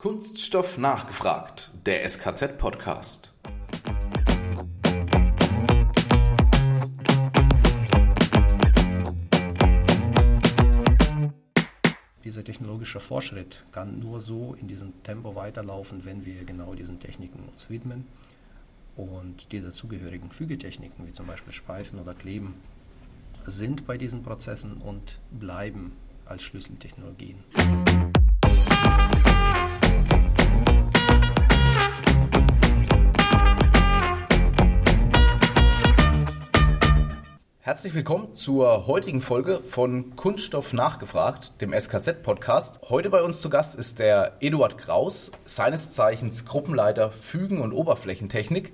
Kunststoff nachgefragt, der SKZ-Podcast. Dieser technologische Fortschritt kann nur so in diesem Tempo weiterlaufen, wenn wir genau diesen Techniken uns widmen und die dazugehörigen Fügetechniken, wie zum Beispiel Speisen oder Kleben, sind bei diesen Prozessen und bleiben als Schlüsseltechnologien. Herzlich willkommen zur heutigen Folge von Kunststoff nachgefragt, dem SKZ-Podcast. Heute bei uns zu Gast ist der Eduard Kraus, seines Zeichens Gruppenleiter Fügen- und Oberflächentechnik.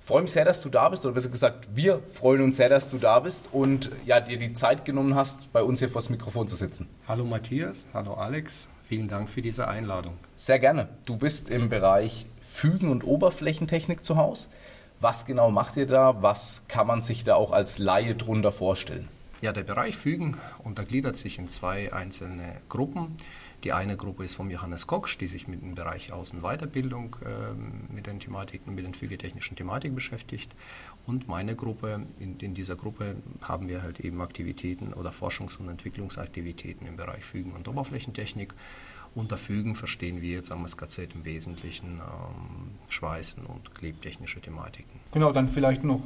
Ich freue mich sehr, dass du da bist, oder besser gesagt, wir freuen uns sehr, dass du da bist und ja, dir die Zeit genommen hast, bei uns hier vor das Mikrofon zu sitzen. Hallo Matthias, hallo Alex, vielen Dank für diese Einladung. Sehr gerne. Du bist im Bereich Fügen- und Oberflächentechnik zu Hause. Was genau macht ihr da? Was kann man sich da auch als Laie drunter vorstellen? Ja, der Bereich Fügen untergliedert sich in zwei einzelne Gruppen. Die eine Gruppe ist vom Johannes Koksch, die sich mit dem Bereich Außenweiterbildung äh, mit den Thematiken, mit den fügetechnischen Thematiken beschäftigt. Und meine Gruppe, in, in, dieser Gruppe haben wir halt eben Aktivitäten oder Forschungs- und Entwicklungsaktivitäten im Bereich Fügen und Oberflächentechnik. Unter Fügen verstehen wir jetzt am SKZ im Wesentlichen ähm, Schweißen und klebtechnische Thematiken. Genau, dann vielleicht noch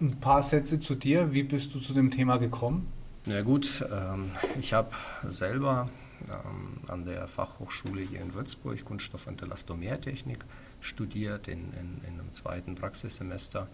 ein paar Sätze zu dir. Wie bist du zu dem Thema gekommen? Na gut, ähm, ich habe selber ähm, an der Fachhochschule hier in Würzburg Kunststoff- und Elastomertechnik studiert in, in, in einem zweiten Praxissemester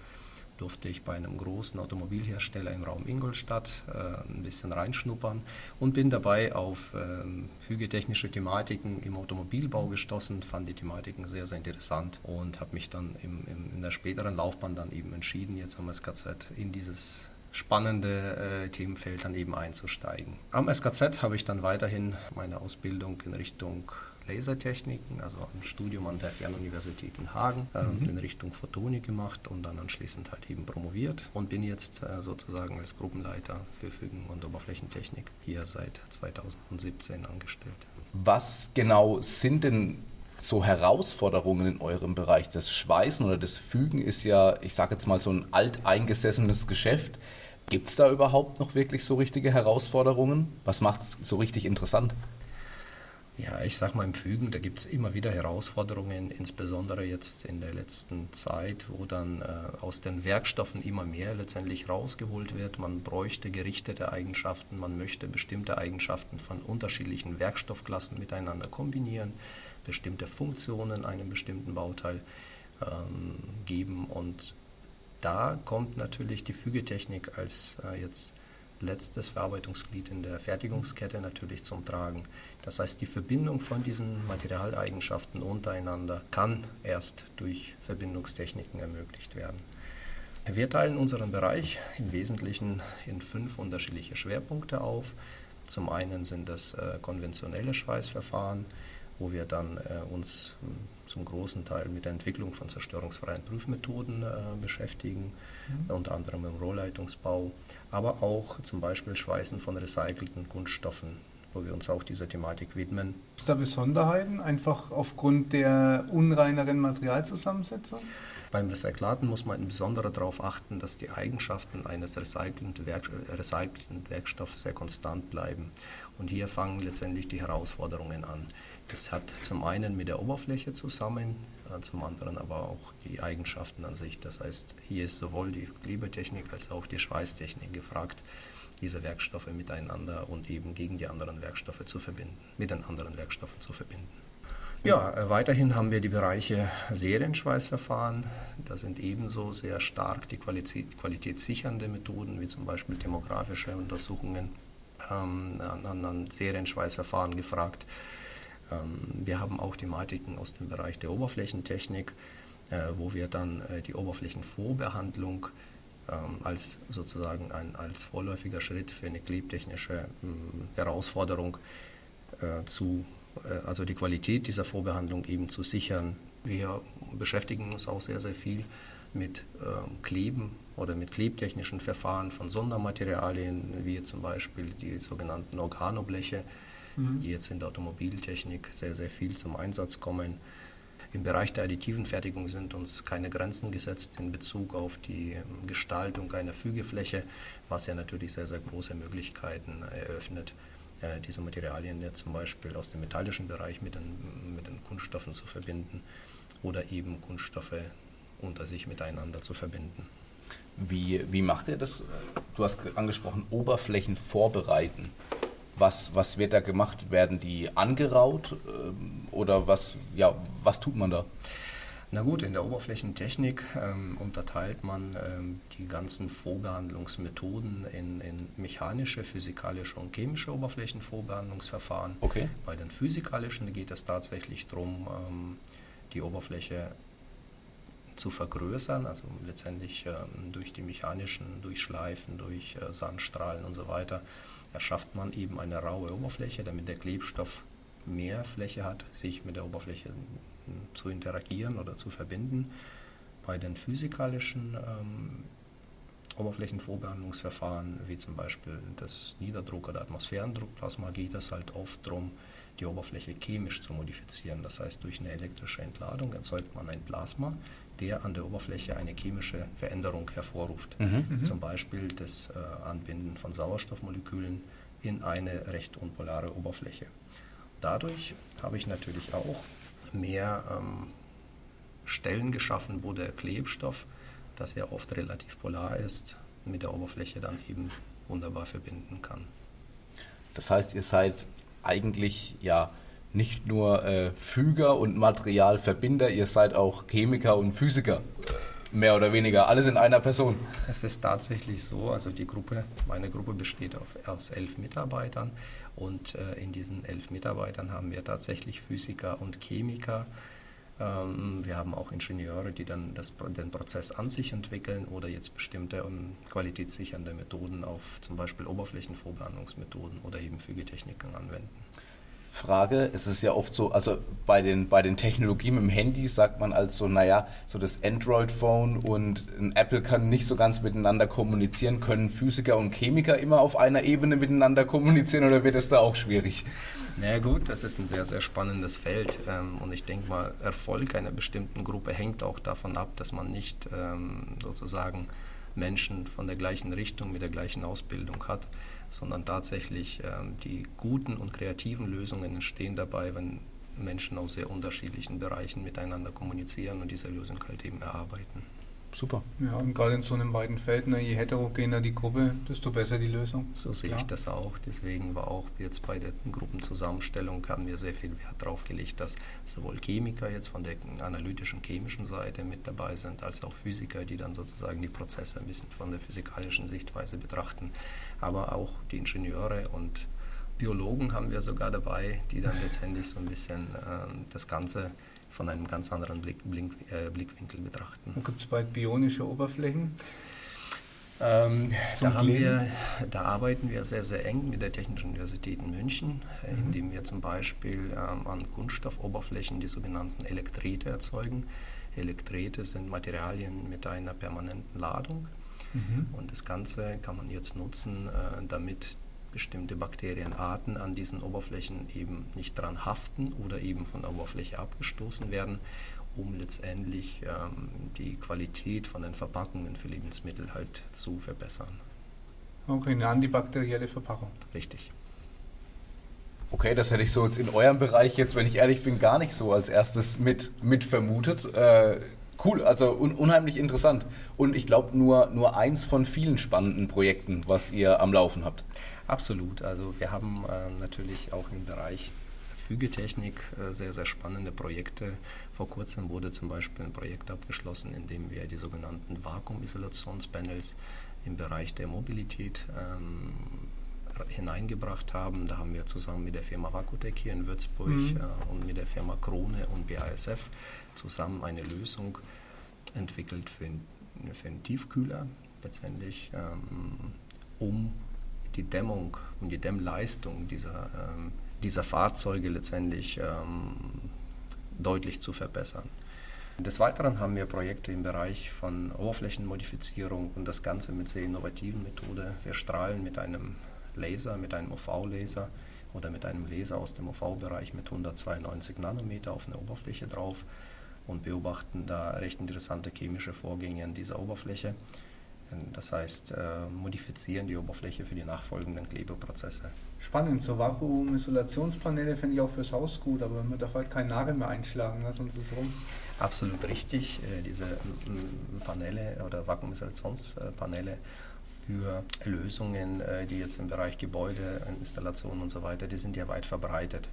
durfte ich bei einem großen Automobilhersteller im Raum Ingolstadt äh, ein bisschen reinschnuppern und bin dabei auf ähm, fügetechnische Thematiken im Automobilbau gestoßen, fand die Thematiken sehr, sehr interessant und habe mich dann im, im, in der späteren Laufbahn dann eben entschieden, jetzt am SKZ in dieses spannende äh, Themenfeld dann eben einzusteigen. Am SKZ habe ich dann weiterhin meine Ausbildung in Richtung Lasertechniken, also ein Studium an der Fernuniversität in Hagen, äh, mhm. in Richtung Photonik gemacht und dann anschließend halt eben promoviert und bin jetzt äh, sozusagen als Gruppenleiter für Fügen- und Oberflächentechnik hier seit 2017 angestellt. Was genau sind denn so Herausforderungen in eurem Bereich? Das Schweißen oder das Fügen ist ja, ich sage jetzt mal, so ein alteingesessenes Geschäft. Gibt es da überhaupt noch wirklich so richtige Herausforderungen? Was macht es so richtig interessant? Ja, ich sag mal im Fügen, da gibt es immer wieder Herausforderungen, insbesondere jetzt in der letzten Zeit, wo dann äh, aus den Werkstoffen immer mehr letztendlich rausgeholt wird. Man bräuchte gerichtete Eigenschaften, man möchte bestimmte Eigenschaften von unterschiedlichen Werkstoffklassen miteinander kombinieren, bestimmte Funktionen einem bestimmten Bauteil ähm, geben und da kommt natürlich die Fügetechnik als äh, jetzt letztes Verarbeitungsglied in der Fertigungskette natürlich zum Tragen. Das heißt, die Verbindung von diesen Materialeigenschaften untereinander kann erst durch Verbindungstechniken ermöglicht werden. Wir teilen unseren Bereich im Wesentlichen in fünf unterschiedliche Schwerpunkte auf. Zum einen sind das äh, konventionelle Schweißverfahren, wo wir dann äh, uns hm, zum großen Teil mit der Entwicklung von zerstörungsfreien Prüfmethoden äh, beschäftigen, mhm. unter anderem im Rohrleitungsbau, aber auch zum Beispiel Schweißen von recycelten Kunststoffen, wo wir uns auch dieser Thematik widmen. Gibt es da Besonderheiten, einfach aufgrund der unreineren Materialzusammensetzung? Beim Recyklaten muss man insbesondere darauf achten, dass die Eigenschaften eines Werk recycelten Werkstoffs sehr konstant bleiben. Und hier fangen letztendlich die Herausforderungen an. Das hat zum einen mit der Oberfläche zusammen, äh, zum anderen aber auch die Eigenschaften an sich. Das heißt, hier ist sowohl die Klebetechnik als auch die Schweißtechnik gefragt, diese Werkstoffe miteinander und eben gegen die anderen Werkstoffe zu verbinden, mit den anderen Werkstoffen zu verbinden. Ja, äh, weiterhin haben wir die Bereiche Serienschweißverfahren. Da sind ebenso sehr stark die Qualität, qualitätssichernde Methoden, wie zum Beispiel demografische Untersuchungen ähm, an, an Serienschweißverfahren gefragt. Ähm, wir haben auch Thematiken aus dem Bereich der Oberflächentechnik, äh, wo wir dann äh, die Oberflächenvorbehandlung ähm, als sozusagen ein, als vorläufiger Schritt für eine klebtechnische ähm, Herausforderung äh, zu, also die Qualität dieser Vorbehandlung eben zu sichern. Wir beschäftigen uns auch sehr, sehr viel mit Kleben oder mit klebtechnischen Verfahren von Sondermaterialien, wie zum Beispiel die sogenannten Organobleche, mhm. die jetzt in der Automobiltechnik sehr, sehr viel zum Einsatz kommen. Im Bereich der additiven Fertigung sind uns keine Grenzen gesetzt in Bezug auf die ähm, Gestaltung einer Fügefläche, was ja natürlich sehr, sehr große Möglichkeiten eröffnet, äh, diese Materialien ja zum Beispiel aus dem metallischen Bereich mit den, mit den Kunststoffen zu verbinden oder eben Kunststoffe unter sich miteinander zu verbinden. Wie, wie macht ihr das? Du hast angesprochen, Oberflächen vorbereiten. Was, was wird da gemacht? Werden die angeraut ähm, oder was, ja, was tut man da? Na gut, in der Oberflächentechnik ähm, unterteilt man ähm, die ganzen Vorbehandlungsmethoden in, in, mechanische, physikalische und chemische Oberflächenvorbehandlungsverfahren. Okay. Bei den physikalischen geht es tatsächlich darum, ähm, die Oberfläche zu vergrößern, also letztendlich ähm, durch die mechanischen, durch Schleifen, durch äh, Sandstrahlen und so weiter, erschafft man eben eine raue Oberfläche, damit der Klebstoff mehr Fläche hat, sich mit der Oberfläche hm, zu interagieren oder zu verbinden. Bei den physikalischen ähm, Oberflächenvorbehandlungsverfahren, wie zum Beispiel das Niederdruck- oder Atmosphärendruckplasma, geht es halt oft darum, die Oberfläche chemisch zu modifizieren. Das heißt, durch eine elektrische Entladung erzeugt man ein Plasma, der an der Oberfläche eine chemische Veränderung hervorruft. Mhm. mhm. Zum Beispiel das äh, Anbinden von Sauerstoffmolekülen in eine recht unpolare Oberfläche. Dadurch habe ich natürlich auch mehr ähm, Stellen geschaffen, wo der Klebstoff, das ja oft relativ polar ist, mit der Oberfläche dann eben wunderbar verbinden kann. Das heißt, ihr seid eigentlich ja nicht nur äh, Füger und Materialverbinder, ihr seid auch Chemiker und Physiker. Mehr oder weniger, alles in einer Person. Es ist tatsächlich so, also die Gruppe, meine Gruppe besteht auf, aus elf Mitarbeitern und äh, in diesen elf Mitarbeitern haben wir tatsächlich Physiker und Chemiker. Ähm, wir haben auch Ingenieure, die dann das, den Prozess an sich entwickeln oder jetzt bestimmte um, ähm, qualitätssichernde Methoden auf zum Beispiel Oberflächenvorbehandlungsmethoden oder eben Fügetechniken anwenden. Frage. Es ist ja oft so, also bei den, bei den Technologien im Handy sagt man also, naja, so das Android-Phone und ein Apple kann nicht so ganz miteinander kommunizieren. Können Physiker und Chemiker immer auf einer Ebene miteinander kommunizieren oder wird es da auch schwierig? Na ja, gut, das ist ein sehr, sehr spannendes Feld ähm, und ich denke mal, Erfolg einer bestimmten Gruppe hängt auch davon ab, dass man nicht ähm, sozusagen Menschen von der gleichen Richtung mit der gleichen Ausbildung hat, sondern tatsächlich ähm, die guten und kreativen Lösungen entstehen dabei, wenn Menschen aus sehr unterschiedlichen Bereichen miteinander kommunizieren und diese Lösung halt eben erarbeiten. Super. Ja, und gerade in so einem weiten Feld, ne, je heterogener die Gruppe, desto besser die Lösung. So sehe Klar. ich das auch. Deswegen war auch jetzt bei der Gruppenzusammenstellung haben wir sehr viel Wert darauf gelegt, dass sowohl Chemiker jetzt von der analytischen chemischen Seite mit dabei sind, als auch Physiker, die dann sozusagen die Prozesse ein bisschen von der physikalischen Sichtweise betrachten, aber auch die Ingenieure und Biologen haben wir sogar dabei, die dann letztendlich so ein bisschen äh, das Ganze von einem ganz anderen Blick, Blink, äh, Blickwinkel betrachten. Gibt es bald bionische Oberflächen? Ähm, da, wir, da, arbeiten wir sehr, sehr eng mit der Technischen Universität in München, äh, mhm. indem wir zum Beispiel ähm, an Kunststoffoberflächen die sogenannten Elektrete erzeugen. Elektrete sind Materialien mit einer permanenten Ladung. Mhm. Und das Ganze kann man jetzt nutzen, äh, damit bestimmte Bakterienarten an diesen Oberflächen eben nicht dran haften oder eben von der Oberfläche abgestoßen werden, um letztendlich ähm, die Qualität von den Verpackungen für Lebensmittel halt zu verbessern. Okay, eine antibakterielle Verpackung. Richtig. Okay, das hätte ich so jetzt in eurem Bereich jetzt, wenn ich ehrlich bin, gar nicht so als erstes mit, mit vermutet. Äh, cool, also un unheimlich interessant. Und ich glaube nur, nur eins von vielen spannenden Projekten, was ihr am Laufen habt. Absolut. Also wir haben äh, natürlich auch im Bereich Fügetechnik äh, sehr, sehr spannende Projekte. Vor kurzem wurde zum Beispiel ein Projekt abgeschlossen, in dem wir die sogenannten Vakuumisolationspanels im Bereich der Mobilität ähm, hineingebracht haben. Da haben wir zusammen mit der Firma Vakutec hier in Würzburg mhm. äh, und mit der Firma Krone und BASF zusammen eine Lösung entwickelt für, für einen Tiefkühler letztendlich, ähm, um die Dämmung und die Dämmleistung dieser, ähm, dieser Fahrzeuge letztendlich ähm, deutlich zu verbessern. Des Weiteren haben wir Projekte im Bereich von Oberflächenmodifizierung und das Ganze mit sehr innovativen Methoden. Wir strahlen mit einem Laser, mit einem UV-Laser oder mit einem Laser aus dem UV-Bereich mit 192 Nanometer auf eine Oberfläche drauf und beobachten da recht interessante chemische Vorgänge an dieser Oberfläche. Das heißt, äh, modifizieren die Oberfläche für die nachfolgenden Klebeprozesse. Spannend, so Vakuum-Isolationspaneele finde ich auch fürs Haus gut, aber man darf halt keinen Nagel mehr einschlagen, ne? sonst ist es rum. Absolut richtig. Äh, diese Paneele oder Vakuumisolationspaneele für Lösungen, äh, die jetzt im Bereich Gebäude, Installationen und so weiter, die sind ja weit verbreitet.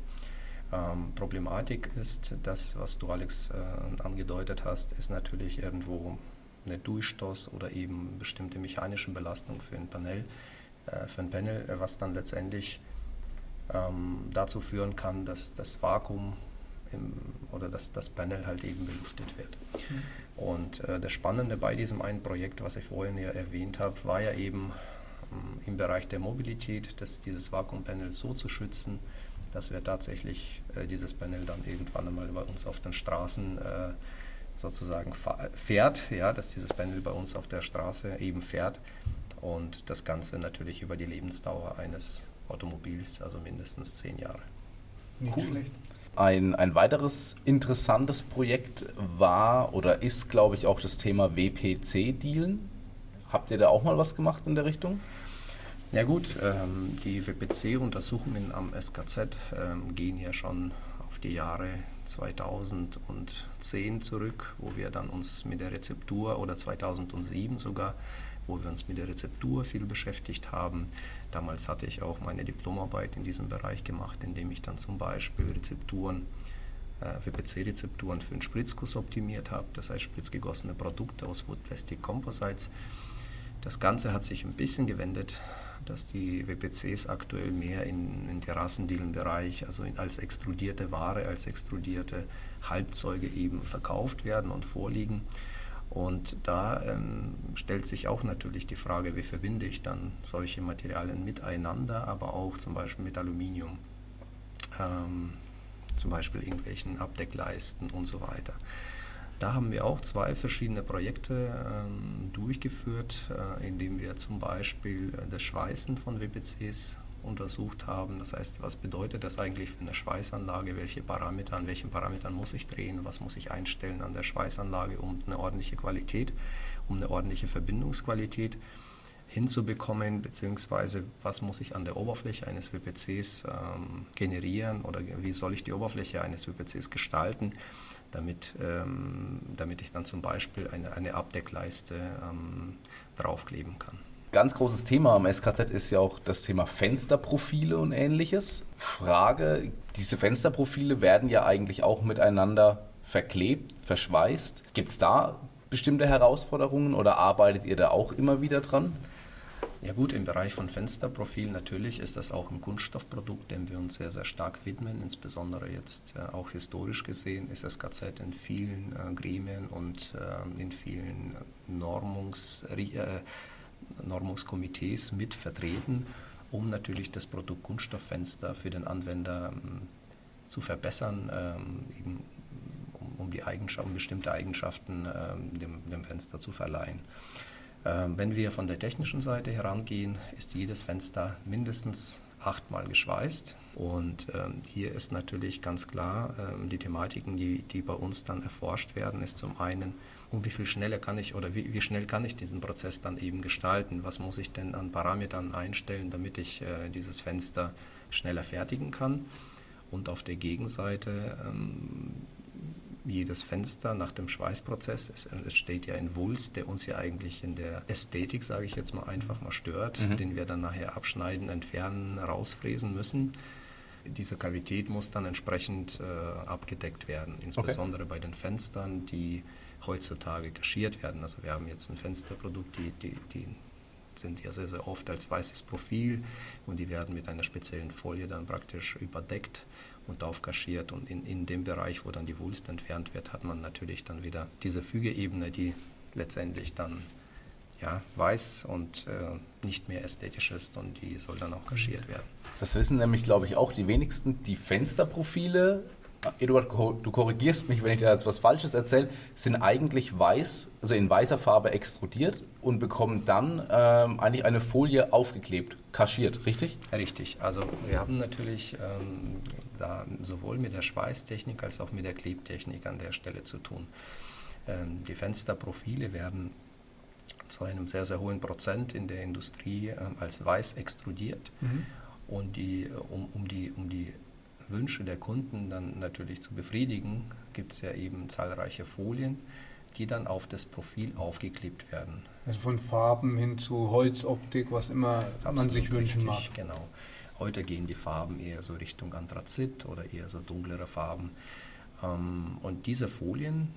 Ähm, Problematik ist, das, was du Alex äh, angedeutet hast, ist natürlich irgendwo eine Durchstoß oder eben bestimmte mechanische Belastung für ein Panel, äh, für ein Panel, was dann letztendlich ähm, dazu führen kann, dass das Vakuum im, oder dass das Panel halt eben belüftet wird. Mhm. Und äh, das Spannende bei diesem einen Projekt, was ich vorhin ja erwähnt habe, war ja eben ähm, im Bereich der Mobilität, dass dieses Vakuumpanel so zu schützen, dass wir tatsächlich äh, dieses Panel dann irgendwann einmal bei uns auf den Straßen äh, sozusagen fährt, ja, dass dieses Panel bei uns auf der Straße eben fährt und das Ganze natürlich über die Lebensdauer eines Automobils, also mindestens zehn Jahre. Nicht cool. schlecht. Ein, ein weiteres interessantes Projekt war oder ist, glaube ich, auch das Thema WPC-Dealen. Habt ihr da auch mal was gemacht in der Richtung? Ja gut, ähm, die WPC-Untersuchungen am SKZ ähm, gehen ja schon auf die Jahre 2010 zurück, wo wir dann uns mit der Rezeptur oder 2007 sogar, wo wir uns mit der Rezeptur viel beschäftigt haben. Damals hatte ich auch meine Diplomarbeit in diesem Bereich gemacht, indem ich dann zum Beispiel Rezepturen äh, WPC-Rezepturen für den Spritzguss optimiert habe, das heißt spritzgegossene Produkte aus Wood Plastic Composites. Das Ganze hat sich ein bisschen gewendet dass die WPCs aktuell mehr in, in Terrassendealenbereich, also in, als extrudierte Ware, als extrudierte Halbzeuge eben verkauft werden und vorliegen. Und da ähm, stellt sich auch natürlich die Frage, wie verbinde ich dann solche Materialien miteinander, aber auch zum Beispiel mit Aluminium, ähm, zum Beispiel irgendwelchen Abdeckleisten und so weiter. Da haben wir auch zwei verschiedene Projekte ähm, durchgeführt, äh, indem wir zum Beispiel äh, das Schweißen von WPCs untersucht haben. Das heißt, was bedeutet das eigentlich für eine Schweißanlage? Welche Parameter, an welchen Parametern muss ich drehen? Was muss ich einstellen an der Schweißanlage, um eine ordentliche Qualität, um eine ordentliche Verbindungsqualität hinzubekommen, beziehungsweise was muss ich an der Oberfläche eines WPCs ähm, generieren oder wie soll ich die Oberfläche eines WPCs gestalten, damit, ähm, damit ich dann zum Beispiel eine, eine Abdeckleiste ähm, draufkleben kann. Ganz großes Thema am SKZ ist ja auch das Thema Fensterprofile und ähnliches. Frage, diese Fensterprofile werden ja eigentlich auch miteinander verklebt, verschweißt. Gibt es da bestimmte Herausforderungen oder arbeitet ihr da auch immer wieder dran? Ja gut, im Bereich von Fensterprofil natürlich ist das auch ein Kunststoffprodukt, dem wir uns sehr, sehr stark widmen. Insbesondere jetzt äh, auch historisch gesehen ist das KZ in vielen äh, Gremien und äh, in vielen Normungs, äh, Normungskomitees mit vertreten, um natürlich das Produkt Kunststofffenster für den Anwender ähm, zu verbessern, ähm, eben, um, die Eigenschaften, bestimmte Eigenschaften ähm, dem, dem Fenster zu verleihen. Wenn wir von der technischen Seite herangehen, ist jedes Fenster mindestens achtmal geschweißt. Und ähm, hier ist natürlich ganz klar, ähm, die Thematiken, die, die bei uns dann erforscht werden, ist zum einen, um wie viel schneller kann ich oder wie, wie schnell kann ich diesen Prozess dann eben gestalten? Was muss ich denn an Parametern einstellen, damit ich äh, dieses Fenster schneller fertigen kann? Und auf der Gegenseite ähm, jedes Fenster nach dem Schweißprozess. Es entsteht ja ein Wulst, der uns ja eigentlich in der Ästhetik, sage ich jetzt mal, einfach mal stört, mhm. den wir dann nachher abschneiden, entfernen, rausfräsen müssen. Diese Kavität muss dann entsprechend äh, abgedeckt werden, insbesondere okay. bei den Fenstern, die heutzutage kaschiert werden. Also wir haben jetzt ein Fensterprodukt, die, die, die sind ja sehr, sehr oft als weißes Profil und die werden mit einer speziellen Folie dann praktisch überdeckt und aufkaschiert. Und in, in dem Bereich, wo dann die Wulst entfernt wird, hat man natürlich dann wieder diese Fügeebene, die letztendlich dann ja, weiß und äh, nicht mehr ästhetisch ist und die soll dann auch kaschiert werden. Das wissen nämlich, glaube ich, auch die wenigsten. Die Fensterprofile Eduard, du korrigierst mich, wenn ich da jetzt was Falsches erzähle, sind eigentlich weiß, also in weißer Farbe extrudiert und bekommen dann ähm, eigentlich eine Folie aufgeklebt, kaschiert, richtig? Richtig. Also wir haben natürlich ähm, da sowohl mit der Schweißtechnik als auch mit der Klebtechnik an der Stelle zu tun. Ähm, die Fensterprofile werden zu einem sehr, sehr hohen Prozent in der Industrie ähm, als weiß extrudiert. Mhm. Und die, um, um, die, um die Wünsche der Kunden dann natürlich zu befriedigen, gibt es ja eben zahlreiche Folien, die dann auf das Profil aufgeklebt werden. Also von Farben hin zu Holzoptik, was immer Absolut man sich wünschen richtig, mag. Genau. Heute gehen die Farben eher so Richtung Anthrazit oder eher so dunklere Farben. Ähm, und diese Folien,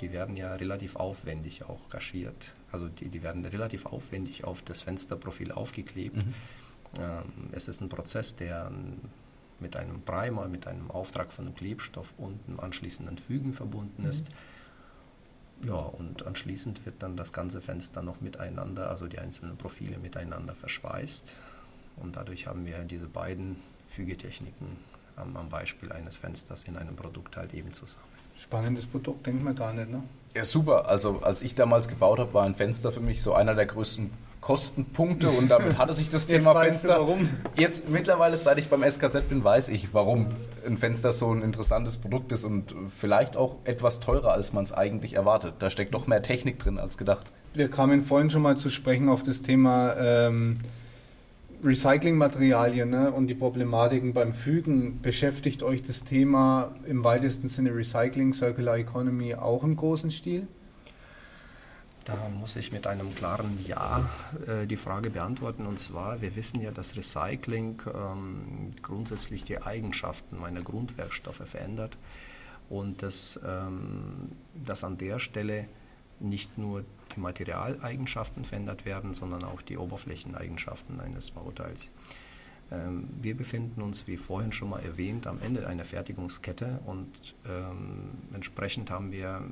die werden ja relativ aufwendig auch kaschiert. Also die, die werden relativ aufwendig auf das Fensterprofil aufgeklebt. Mhm. Ähm, es ist ein Prozess, der mit einem Primer, mit einem Auftrag von einem Klebstoff und einem anschließenden Fügen verbunden mhm. ist. Ja, und anschließend wird dann das ganze Fenster noch miteinander, also die einzelnen Profile miteinander verschweißt. Und dadurch haben wir diese beiden Fügetechniken am, am Beispiel eines Fensters in einem Produkt halt eben zusammen. Spannendes Produkt, denkt man gar nicht, ne? Ja, super. Also als ich damals gebaut habe, war ein Fenster für mich so einer der größten Kostenpunkte und damit hatte sich das Thema Fenster. Du warum? Jetzt mittlerweile, seit ich beim SKZ bin, weiß ich, warum ein Fenster so ein interessantes Produkt ist und vielleicht auch etwas teurer, als man es eigentlich erwartet. Da steckt doch mehr Technik drin als gedacht. Wir kamen vorhin schon mal zu sprechen auf das Thema ähm, Recyclingmaterialien ne, und die Problematiken beim Fügen. Beschäftigt euch das Thema im weitesten Sinne Recycling, Circular Economy auch im großen Stil? Da muss ich mit einem klaren Ja äh, die Frage beantworten. Und zwar, wir wissen ja, dass Recycling ähm, grundsätzlich die Eigenschaften meiner Grundwerkstoffe verändert und dass, ähm, dass an der Stelle nicht nur die Materialeigenschaften verändert werden, sondern auch die Oberflächeneigenschaften eines Bauteils. Ähm, wir befinden uns, wie vorhin schon mal erwähnt, am Ende einer Fertigungskette und ähm, entsprechend haben wir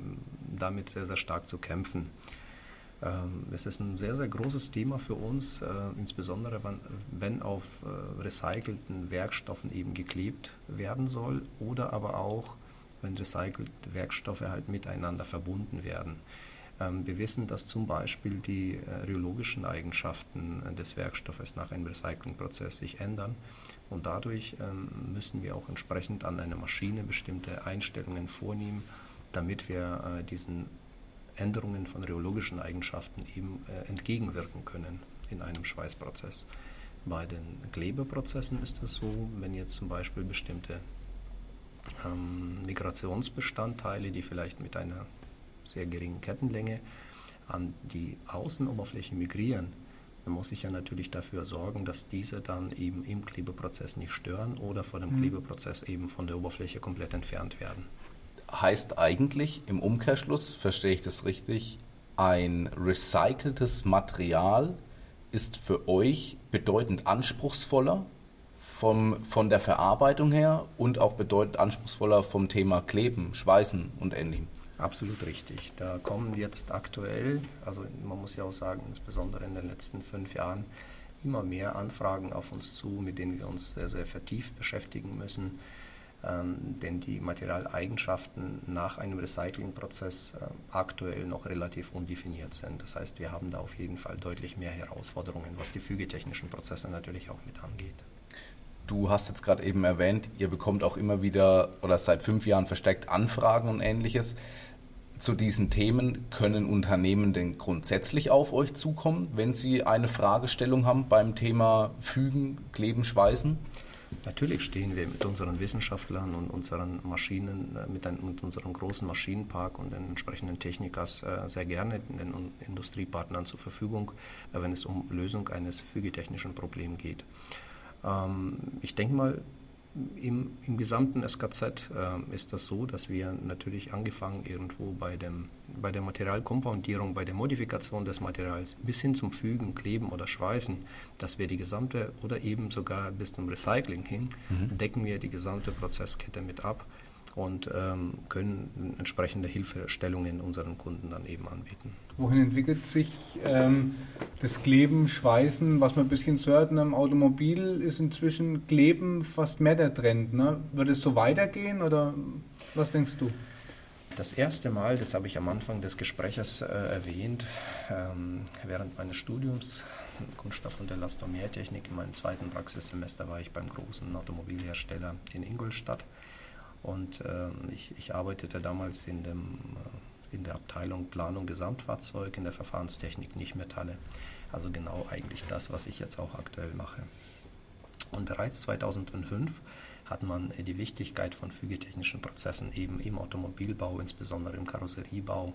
damit sehr, sehr stark zu kämpfen. Ähm, es ist ein sehr, sehr großes Thema für uns, äh, insbesondere wenn auf äh, recycelten Werkstoffen eben geklebt werden soll oder aber auch, wenn recycelte Werkstoffe halt miteinander verbunden werden. Ähm, wir wissen, dass zum Beispiel die äh, rheologischen Eigenschaften des Werkstoffes nach einem Recyclingprozess sich ändern und dadurch ähm, müssen wir auch entsprechend an einer Maschine bestimmte Einstellungen vornehmen, damit wir diesen Änderungen von rheologischen Eigenschaften eben entgegenwirken können in einem Schweißprozess. Bei den Klebeprozessen ist es so, wenn jetzt zum Beispiel bestimmte ähm, Migrationsbestandteile, die vielleicht mit einer sehr geringen Kettenlänge an die Außenoberfläche migrieren, dann muss ich ja natürlich dafür sorgen, dass diese dann eben im Klebeprozess nicht stören oder vor dem mhm. Klebeprozess eben von der Oberfläche komplett entfernt werden. Heißt eigentlich im Umkehrschluss, verstehe ich das richtig, ein recyceltes Material ist für euch bedeutend anspruchsvoller vom, von der Verarbeitung her und auch bedeutend anspruchsvoller vom Thema Kleben, Schweißen und ähnlichem. Absolut richtig. Da kommen jetzt aktuell, also man muss ja auch sagen, insbesondere in den letzten fünf Jahren, immer mehr Anfragen auf uns zu, mit denen wir uns sehr, sehr vertieft beschäftigen müssen. Ähm, denn die Materialeigenschaften nach einem Recyclingprozess äh, aktuell noch relativ undefiniert sind. Das heißt, wir haben da auf jeden Fall deutlich mehr Herausforderungen, was die fügetechnischen Prozesse natürlich auch mit angeht. Du hast jetzt gerade eben erwähnt, ihr bekommt auch immer wieder oder seit fünf Jahren verstärkt Anfragen und ähnliches zu diesen Themen. Können Unternehmen denn grundsätzlich auf euch zukommen, wenn sie eine Fragestellung haben beim Thema Fügen, Kleben, Schweißen? Natürlich stehen wir mit unseren Wissenschaftlern und unseren Maschinen, äh, mit, ein, mit unserem großen Maschinenpark und den entsprechenden Technikers äh, sehr gerne den Industriepartnern zur Verfügung, äh, wenn es um Lösung eines fügetechnischen Problems geht. Ähm, ich denke mal, im, im gesamten SKZ äh, ist das so, dass wir natürlich angefangen irgendwo bei, dem, bei der Materialkompoundierung, bei der Modifikation des Materials bis hin zum Fügen, Kleben oder Schweißen, dass wir die gesamte oder eben sogar bis zum Recycling hin, mhm. decken wir die gesamte Prozesskette mit ab und ähm, können entsprechende Hilfestellungen unseren Kunden dann eben anbieten. Wohin entwickelt sich ähm, das Kleben, Schweißen, was man ein bisschen so hört, im Automobil ist inzwischen Kleben fast mehr der Trend. Ne? Wird es so weitergehen oder was denkst du? Das erste Mal, das habe ich am Anfang des Gesprächs äh, erwähnt, ähm, während meines Studiums Kunststoff- und Elastomertechnik in meinem zweiten Praxissemester war ich beim großen Automobilhersteller in Ingolstadt und äh, ich, ich, arbeitete damals in, dem, äh, in der Abteilung Planung Gesamtfahrzeug, in der Verfahrenstechnik Nichtmetalle. Also genau eigentlich das, was ich jetzt auch aktuell mache. Und bereits 2005 hat man die Wichtigkeit von fügetechnischen Prozessen eben im Automobilbau, insbesondere im Karosseriebau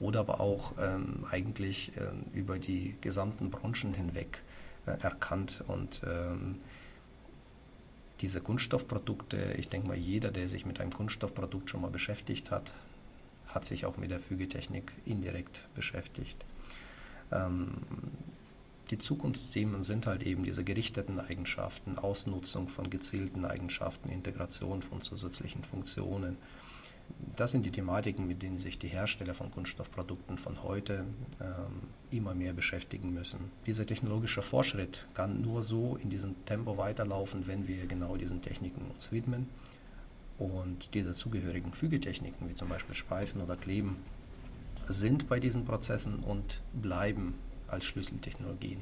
oder aber auch ähm, eigentlich äh, über die gesamten Branchen hinweg äh, erkannt und ähm, diese Kunststoffprodukte, ich denke mal, jeder, der sich mit einem Kunststoffprodukt schon mal beschäftigt hat, hat sich auch mit der Fügetechnik indirekt beschäftigt. Ähm, die Zukunftsthemen sind halt eben diese gerichteten Eigenschaften, Ausnutzung von gezielten Eigenschaften, Integration von zusätzlichen Funktionen, das sind die Thematiken, mit denen sich die Hersteller von Kunststoffprodukten von heute ähm, immer mehr beschäftigen müssen. Dieser technologische Fortschritt kann nur so in diesem Tempo weiterlaufen, wenn wir genau diesen Techniken uns widmen. Und die dazugehörigen Fügetechniken, wie zum Beispiel Speisen oder Kleben, sind bei diesen Prozessen und bleiben als Schlüsseltechnologien.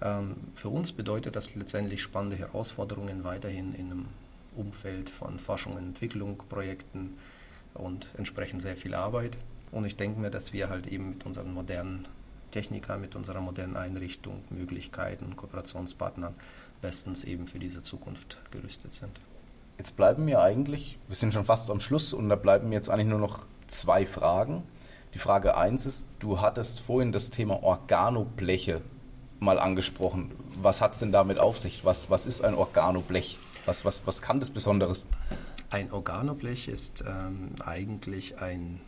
Ähm, für uns bedeutet das letztendlich spannende Herausforderungen weiterhin in einem Umfeld von Forschung und Entwicklung, Projekten und entsprechend sehr viel Arbeit. Und ich denke mir, dass wir halt eben mit unseren modernen Technikern, mit unserer modernen Einrichtung, Möglichkeiten, Kooperationspartnern bestens eben für diese Zukunft gerüstet sind. Jetzt bleiben mir eigentlich, wir sind schon fast am Schluss und da bleiben mir jetzt eigentlich nur noch zwei Fragen. Die Frage 1 ist, du hattest vorhin das Thema Organobleche mal angesprochen. Was hat es denn damit auf sich? Was, was ist ein Organoblech? Was, was, was kann das Besonderes? Ein Organoblech ist ähm, eigentlich ein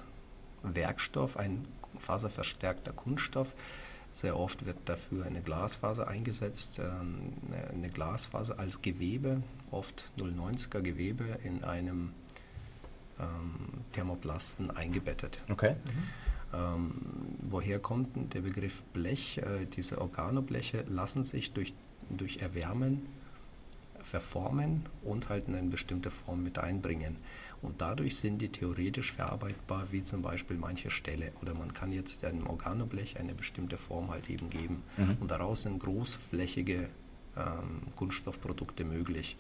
Werkstoff, ein faserverstärkter Kunststoff. Sehr oft wird dafür eine Glasfaser eingesetzt, ähm, eine Glasfaser als Gewebe, oft 090er Gewebe in einem ähm, Thermoplasten eingebettet. Okay. Mhm. Ähm, woher kommt der Begriff Blech? Äh, diese Organobleche lassen sich durch, durch Erwärmen verformen und halt in eine bestimmte Form mit einbringen. Und dadurch sind die theoretisch verarbeitbar, wie zum Beispiel manche Ställe. Oder man kann jetzt einem Organoblech eine bestimmte Form halt eben geben. Mhm. Und daraus sind großflächige ähm, Kunststoffprodukte möglich.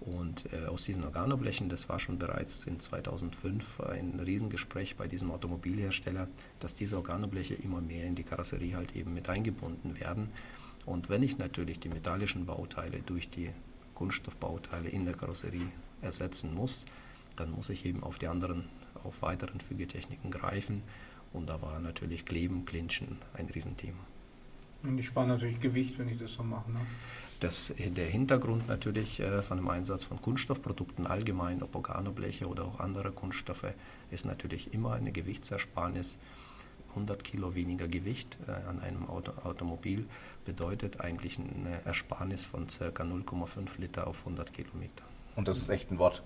Und äh, aus diesen Organoblechen, das war schon bereits in 2005 ein Riesengespräch bei diesem Automobilhersteller, dass diese Organobleche immer mehr in die Karosserie halt eben mit eingebunden werden. Und wenn ich natürlich die metallischen Bauteile durch die Kunststoffbauteile in der Karosserie ersetzen muss, dann muss ich eben auf die anderen, auf weiteren Fügetechniken greifen. Und da war natürlich Kleben, Clinchen ein Riesenthema. Und ich spare natürlich Gewicht, wenn ich das so mache. Ne? Das, der Hintergrund natürlich äh, von dem Einsatz von Kunststoffprodukten allgemein, ob Organobleche oder auch andere Kunststoffe, ist natürlich immer eine Gewichtsersparnis. 100 Kilo weniger Gewicht äh, an einem Auto, Automobil bedeutet eigentlich eine Ersparnis von ca. 0,5 Liter auf 100 Kilometer. Und das ist echt ein Wort.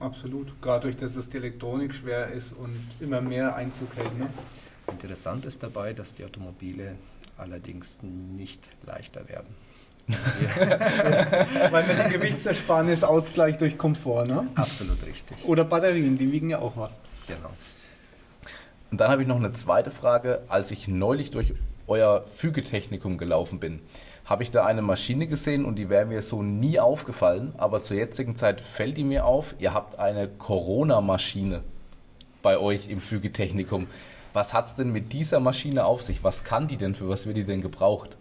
Absolut, gerade durch das, dass die Elektronik schwer ist und immer mehr Einzug hält. Ne? Interessant ist dabei, dass die Automobile allerdings nicht leichter werden. Weil man die Gewichtsersparnis ausgleicht durch Komfort, ne? Absolut richtig. Oder Batterien, die wiegen ja auch was. Genau. Und dann habe ich noch eine zweite Frage. Als ich neulich durch euer Fügetechnikum gelaufen bin, habe ich da eine Maschine gesehen und die wäre mir so nie aufgefallen, aber zur jetzigen Zeit fällt die mir auf. Ihr habt eine Corona-Maschine bei euch im Fügetechnikum. Was hat es denn mit dieser Maschine auf sich? Was kann die denn? Für was wird die denn gebraucht?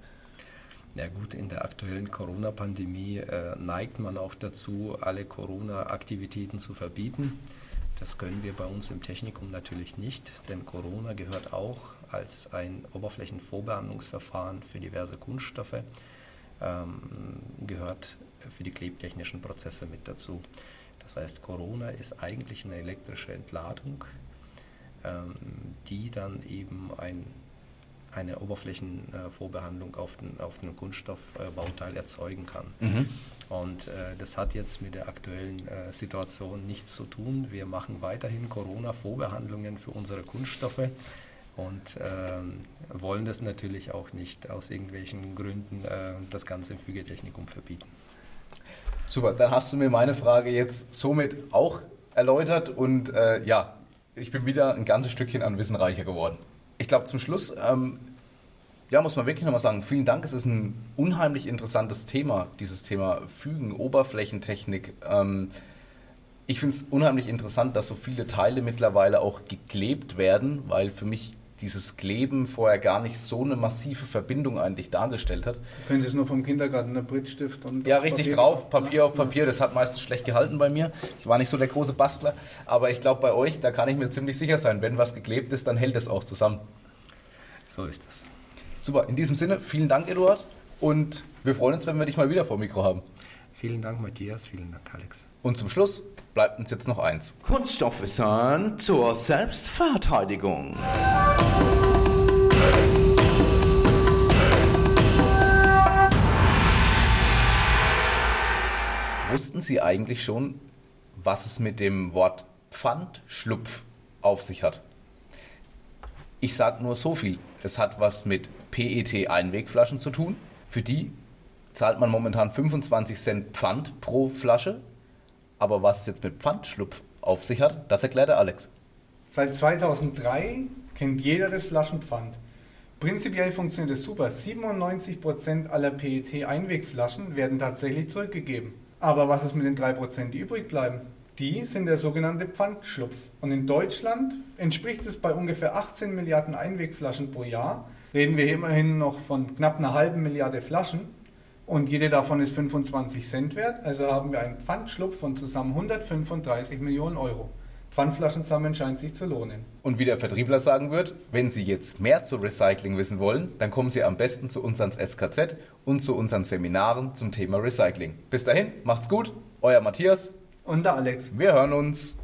Ja gut, in der aktuellen Corona-Pandemie äh, neigt man auch dazu, alle Corona-Aktivitäten zu verbieten. Das können wir bei uns im Technikum natürlich nicht, denn Corona gehört auch als ein Oberflächenvorbehandlungsverfahren für diverse Kunststoffe, ähm, gehört für die klebtechnischen Prozesse mit dazu. Das heißt, Corona ist eigentlich eine elektrische Entladung, ähm, die dann eben ein, eine Oberflächenvorbehandlung auf den, auf den Kunststoffbauteil erzeugen kann. Mhm. Und äh, das hat jetzt mit der aktuellen äh, Situation nichts zu tun. Wir machen weiterhin Corona-Vorbehandlungen für unsere Kunststoffe und äh, wollen das natürlich auch nicht aus irgendwelchen Gründen äh, das Ganze im Fügetechnikum verbieten. Super, dann hast du mir meine Frage jetzt somit auch erläutert und äh, ja, ich bin wieder ein ganzes Stückchen an Wissen reicher geworden. Ich glaube, zum Schluss, ähm, ja, muss man wirklich nochmal sagen, vielen Dank. Es ist ein unheimlich interessantes Thema, dieses Thema Fügen, Oberflächentechnik. Ähm, ich finde es unheimlich interessant, dass so viele Teile mittlerweile auch geklebt werden, weil für mich dieses Kleben vorher gar nicht so eine massive Verbindung eigentlich dargestellt hat. Können Sie es nur vom Kindergarten, der Brittstift und. Ja, richtig Papier drauf, Papier auf Papier, das hat meistens schlecht gehalten bei mir. Ich war nicht so der große Bastler, aber ich glaube bei euch, da kann ich mir ziemlich sicher sein, wenn was geklebt ist, dann hält es auch zusammen. So ist es. Super, in diesem Sinne, vielen Dank, Eduard, und wir freuen uns, wenn wir dich mal wieder vor Mikro haben. Vielen Dank, Matthias, vielen Dank, Alex. Und zum Schluss bleibt uns jetzt noch eins. Kunststoffwissern zur Selbstverteidigung. Wussten Sie eigentlich schon, was es mit dem Wort Pfandschlupf auf sich hat? Ich sage nur so viel. Es hat was mit PET-Einwegflaschen zu tun. Für die zahlt man momentan 25 Cent Pfand pro Flasche. Aber was es jetzt mit Pfandschlupf auf sich hat, das erklärt der Alex. Seit 2003 kennt jeder das Flaschenpfand. Prinzipiell funktioniert es super. 97% aller PET-Einwegflaschen werden tatsächlich zurückgegeben. Aber was ist mit den 3%, die übrig bleiben? Die sind der sogenannte Pfandschlupf. Und in Deutschland entspricht es bei ungefähr 18 Milliarden Einwegflaschen pro Jahr. Reden wir immerhin noch von knapp einer halben Milliarde Flaschen. Und jede davon ist 25 Cent wert. Also haben wir einen Pfandschlupf von zusammen 135 Millionen Euro. Pfandflaschen sammeln scheint sich zu lohnen. Und wie der Vertriebler sagen wird, wenn Sie jetzt mehr zu Recycling wissen wollen, dann kommen Sie am besten zu uns ans SKZ und zu unseren Seminaren zum Thema Recycling. Bis dahin, macht's gut, euer Matthias und der Alex. Wir hören uns.